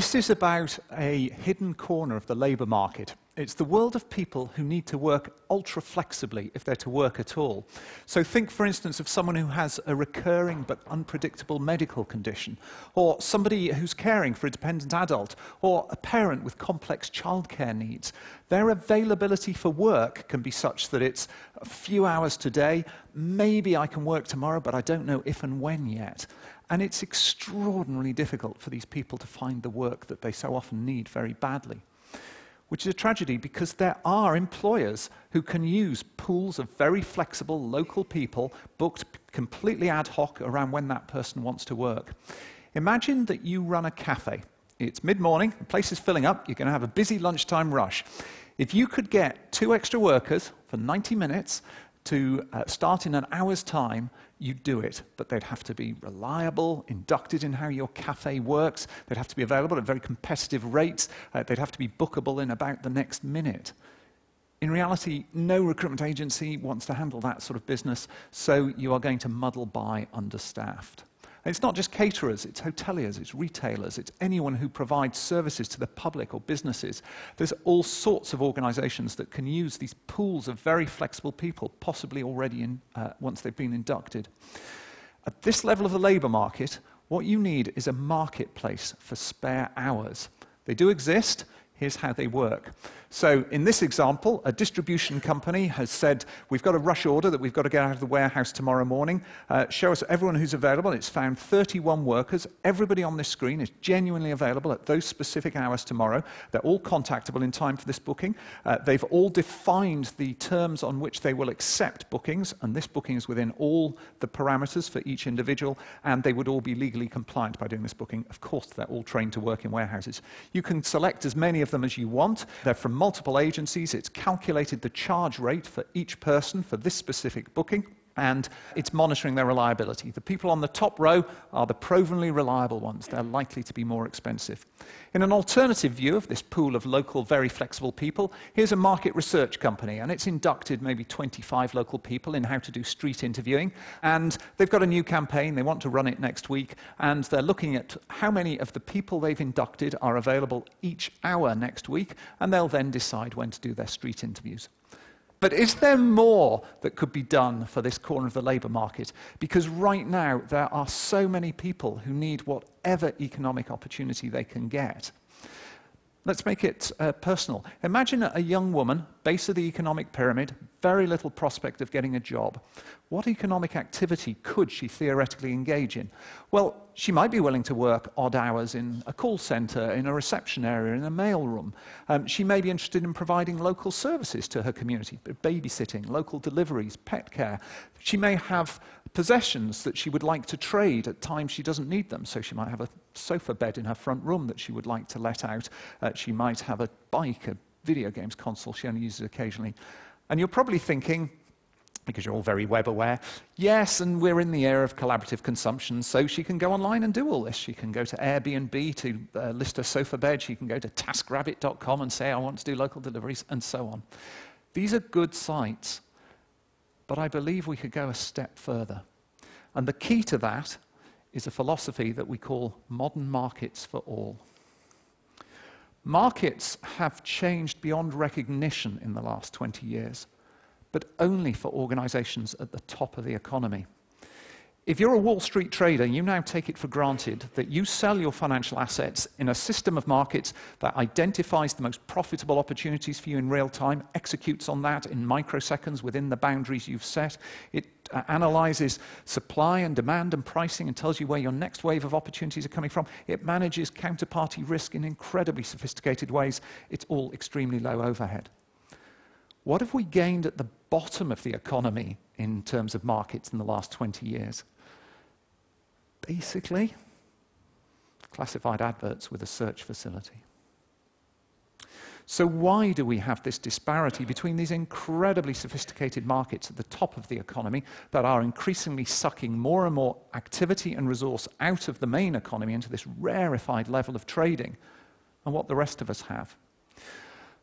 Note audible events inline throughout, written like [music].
This is about a hidden corner of the labour market. It's the world of people who need to work ultra flexibly if they're to work at all. So, think, for instance, of someone who has a recurring but unpredictable medical condition, or somebody who's caring for a dependent adult, or a parent with complex childcare needs. Their availability for work can be such that it's a few hours today, maybe I can work tomorrow, but I don't know if and when yet. And it's extraordinarily difficult for these people to find the work that they so often need very badly which is a tragedy because there are employers who can use pools of very flexible local people booked completely ad hoc around when that person wants to work. Imagine that you run a cafe. It's mid morning, the place is filling up, you're going to have a busy lunchtime rush. If you could get two extra workers for 90 minutes to uh, start in an hour's time, you'd do it. But they'd have to be reliable, inducted in how your cafe works, they'd have to be available at very competitive rates, uh, they'd have to be bookable in about the next minute. In reality, no recruitment agency wants to handle that sort of business, so you are going to muddle by understaffed. And it's not just caterers, it's hoteliers, it's retailers, it's anyone who provides services to the public or businesses. There's all sorts of organizations that can use these pools of very flexible people, possibly already in, uh, once they've been inducted. At this level of the labor market, what you need is a marketplace for spare hours. They do exist, Here's how they work. So, in this example, a distribution company has said, We've got a rush order that we've got to get out of the warehouse tomorrow morning. Uh, show us everyone who's available. It's found 31 workers. Everybody on this screen is genuinely available at those specific hours tomorrow. They're all contactable in time for this booking. Uh, they've all defined the terms on which they will accept bookings, and this booking is within all the parameters for each individual, and they would all be legally compliant by doing this booking. Of course, they're all trained to work in warehouses. You can select as many of them as you want. They're from multiple agencies. It's calculated the charge rate for each person for this specific booking and it's monitoring their reliability. The people on the top row are the provenly reliable ones. They're likely to be more expensive. In an alternative view of this pool of local, very flexible people, here's a market research company, and it's inducted maybe 25 local people in how to do street interviewing. And they've got a new campaign, they want to run it next week, and they're looking at how many of the people they've inducted are available each hour next week, and they'll then decide when to do their street interviews. But is there more that could be done for this corner of the labour market? Because right now, there are so many people who need whatever economic opportunity they can get. Let's make it uh, personal. Imagine a young woman, base of the economic pyramid, very little prospect of getting a job. What economic activity could she theoretically engage in? Well, she might be willing to work odd hours in a call center, in a reception area, in a mailroom. Um, she may be interested in providing local services to her community, babysitting, local deliveries, pet care. She may have possessions that she would like to trade at times she doesn't need them. So she might have a sofa bed in her front room that she would like to let out. Uh, she might have a bike, a video games console she only uses occasionally. And you're probably thinking, because you're all very web aware. Yes, and we're in the era of collaborative consumption, so she can go online and do all this. She can go to Airbnb to uh, list her sofa bed. She can go to taskrabbit.com and say, I want to do local deliveries, and so on. These are good sites, but I believe we could go a step further. And the key to that is a philosophy that we call modern markets for all. Markets have changed beyond recognition in the last 20 years but only for organizations at the top of the economy. If you're a Wall Street trader, you now take it for granted that you sell your financial assets in a system of markets that identifies the most profitable opportunities for you in real time, executes on that in microseconds within the boundaries you've set. It uh, analyzes supply and demand and pricing and tells you where your next wave of opportunities are coming from. It manages counterparty risk in incredibly sophisticated ways. It's all extremely low overhead. What have we gained at the bottom of the economy in terms of markets in the last 20 years? Basically, classified adverts with a search facility. So, why do we have this disparity between these incredibly sophisticated markets at the top of the economy that are increasingly sucking more and more activity and resource out of the main economy into this rarefied level of trading, and what the rest of us have?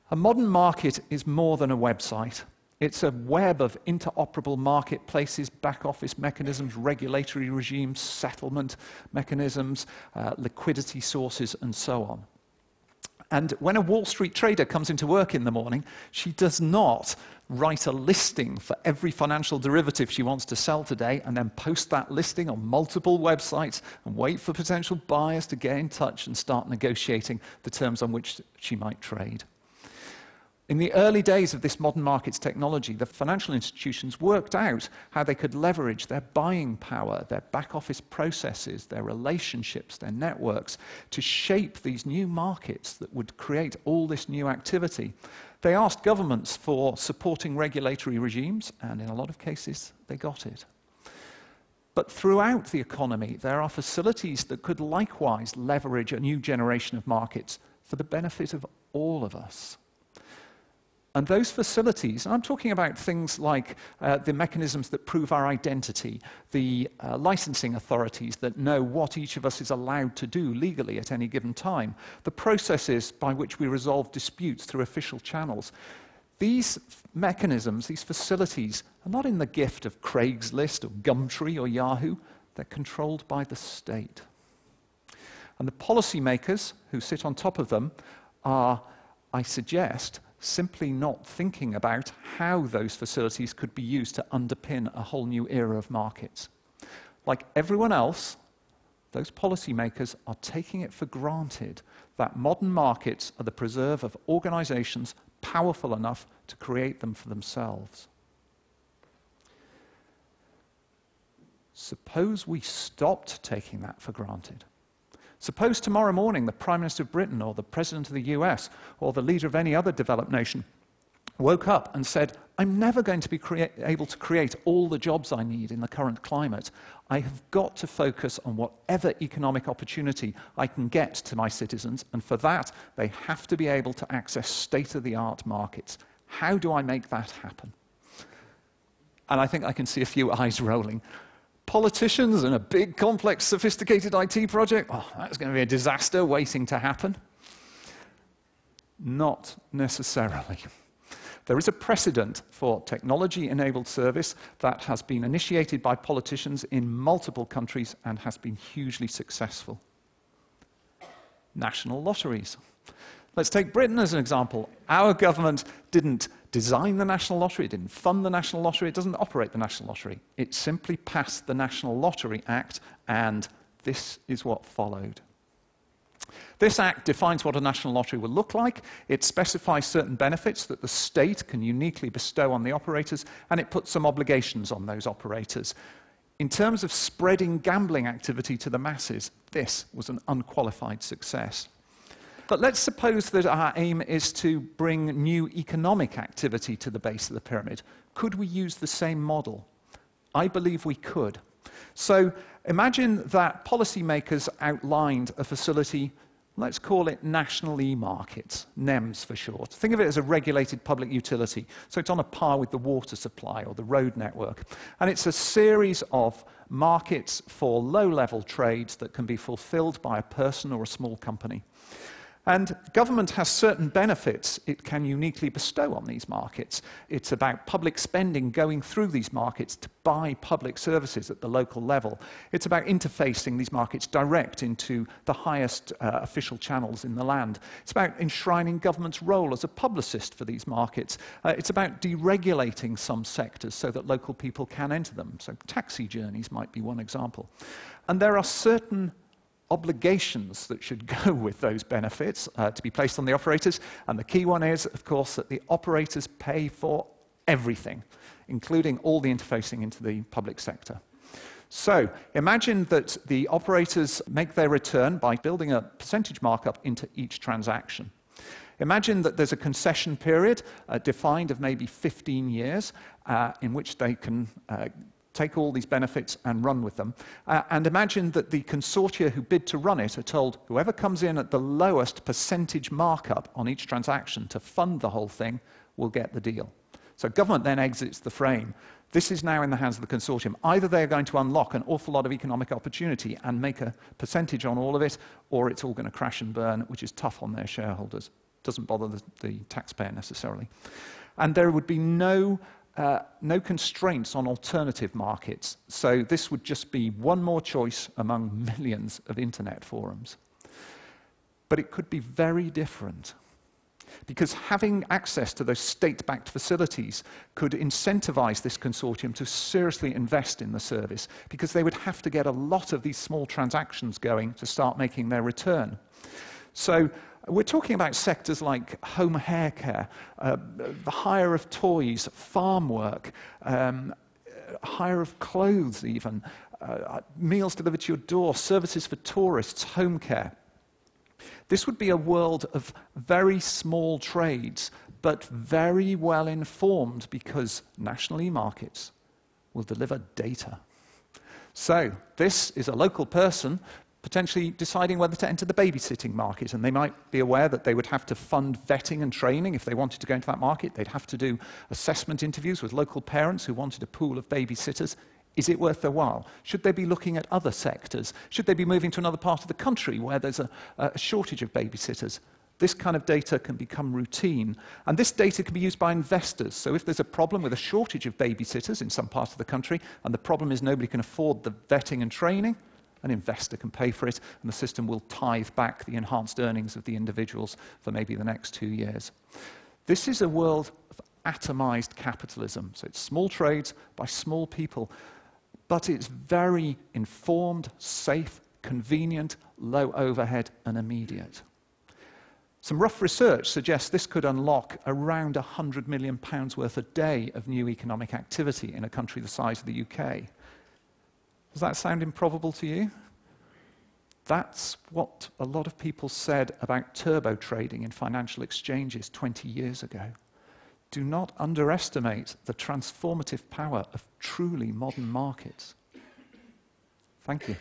A modern market is more than a website. It's a web of interoperable marketplaces, back office mechanisms, regulatory regimes, settlement mechanisms, uh, liquidity sources, and so on. And when a Wall Street trader comes into work in the morning, she does not write a listing for every financial derivative she wants to sell today and then post that listing on multiple websites and wait for potential buyers to get in touch and start negotiating the terms on which she might trade. In the early days of this modern markets technology, the financial institutions worked out how they could leverage their buying power, their back office processes, their relationships, their networks to shape these new markets that would create all this new activity. They asked governments for supporting regulatory regimes, and in a lot of cases, they got it. But throughout the economy, there are facilities that could likewise leverage a new generation of markets for the benefit of all of us. And those facilities, and I'm talking about things like uh, the mechanisms that prove our identity, the uh, licensing authorities that know what each of us is allowed to do legally at any given time, the processes by which we resolve disputes through official channels. These mechanisms, these facilities, are not in the gift of Craigslist or Gumtree or Yahoo. They're controlled by the state. And the policymakers who sit on top of them are, I suggest, simply not thinking about how those facilities could be used to underpin a whole new era of markets. Like everyone else, those policymakers are taking it for granted that modern markets are the preserve of organizations powerful enough to create them for themselves. Suppose we stopped taking that for granted. Suppose tomorrow morning the Prime Minister of Britain or the President of the US or the leader of any other developed nation woke up and said, I'm never going to be able to create all the jobs I need in the current climate. I have got to focus on whatever economic opportunity I can get to my citizens, and for that, they have to be able to access state of the art markets. How do I make that happen? And I think I can see a few [laughs] eyes rolling politicians and a big, complex, sophisticated IT project, oh, that's going to be a disaster waiting to happen. Not necessarily. There is a precedent for technology enabled service that has been initiated by politicians in multiple countries and has been hugely successful. National lotteries. Let's take Britain as an example. Our government didn't design the National Lottery, it didn't fund the National Lottery, it doesn't operate the National Lottery. It simply passed the National Lottery Act, and this is what followed. This act defines what a national lottery will look like. It specifies certain benefits that the state can uniquely bestow on the operators, and it puts some obligations on those operators. In terms of spreading gambling activity to the masses, this was an unqualified success. But let's suppose that our aim is to bring new economic activity to the base of the pyramid. Could we use the same model? I believe we could. So imagine that policymakers outlined a facility, let's call it National E-Markets, NEMS for short. Think of it as a regulated public utility. So it's on a par with the water supply or the road network. And it's a series of markets for low-level trades that can be fulfilled by a person or a small company. And government has certain benefits it can uniquely bestow on these markets. It's about public spending going through these markets to buy public services at the local level. It's about interfacing these markets direct into the highest uh, official channels in the land. It's about enshrining government's role as a publicist for these markets. Uh, it's about deregulating some sectors so that local people can enter them. So taxi journeys might be one example. And there are certain obligations that should go [laughs] with those benefits uh, to be placed on the operators. And the key one is, of course, that the operators pay for everything, including all the interfacing into the public sector. So imagine that the operators make their return by building a percentage markup into each transaction. Imagine that there's a concession period uh, defined of maybe 15 years uh, in which they can uh, take all these benefits and run with them. Uh, and imagine that the consortia who bid to run it are told whoever comes in at the lowest percentage markup on each transaction to fund the whole thing will get the deal. So government then exits the frame. This is now in the hands of the consortium. Either they're going to unlock an awful lot of economic opportunity and make a percentage on all of it, or it's all going to crash and burn, which is tough on their shareholders. doesn't bother the, the taxpayer necessarily. And there would be no uh, no constraints on alternative markets. So this would just be one more choice among [laughs] millions of internet forums. But it could be very different. Because having access to those state backed facilities could incentivize this consortium to seriously invest in the service, because they would have to get a lot of these small transactions going to start making their return. So we're talking about sectors like home hair care, uh, the hire of toys, farm work, um, hire of clothes, even, uh, meals delivered to your door, services for tourists, home care. This would be a world of very small trades, but very well informed because national e markets will deliver data. So, this is a local person potentially deciding whether to enter the babysitting market. And they might be aware that they would have to fund vetting and training if they wanted to go into that market. They'd have to do assessment interviews with local parents who wanted a pool of babysitters. Is it worth their while? Should they be looking at other sectors? Should they be moving to another part of the country where there's a, a shortage of babysitters? This kind of data can become routine. And this data can be used by investors. So if there's a problem with a shortage of babysitters in some part of the country, and the problem is nobody can afford the vetting and training, an investor can pay for it, and the system will tithe back the enhanced earnings of the individuals for maybe the next two years. This is a world of atomized capitalism. So it's small trades by small people, but it's very informed, safe, convenient, low overhead, and immediate. Some rough research suggests this could unlock around £100 million worth a day of new economic activity in a country the size of the UK. Does that sound improbable to you? That's what a lot of people said about turbo trading in financial exchanges 20 years ago. Do not underestimate the transformative power of truly modern markets. Thank you.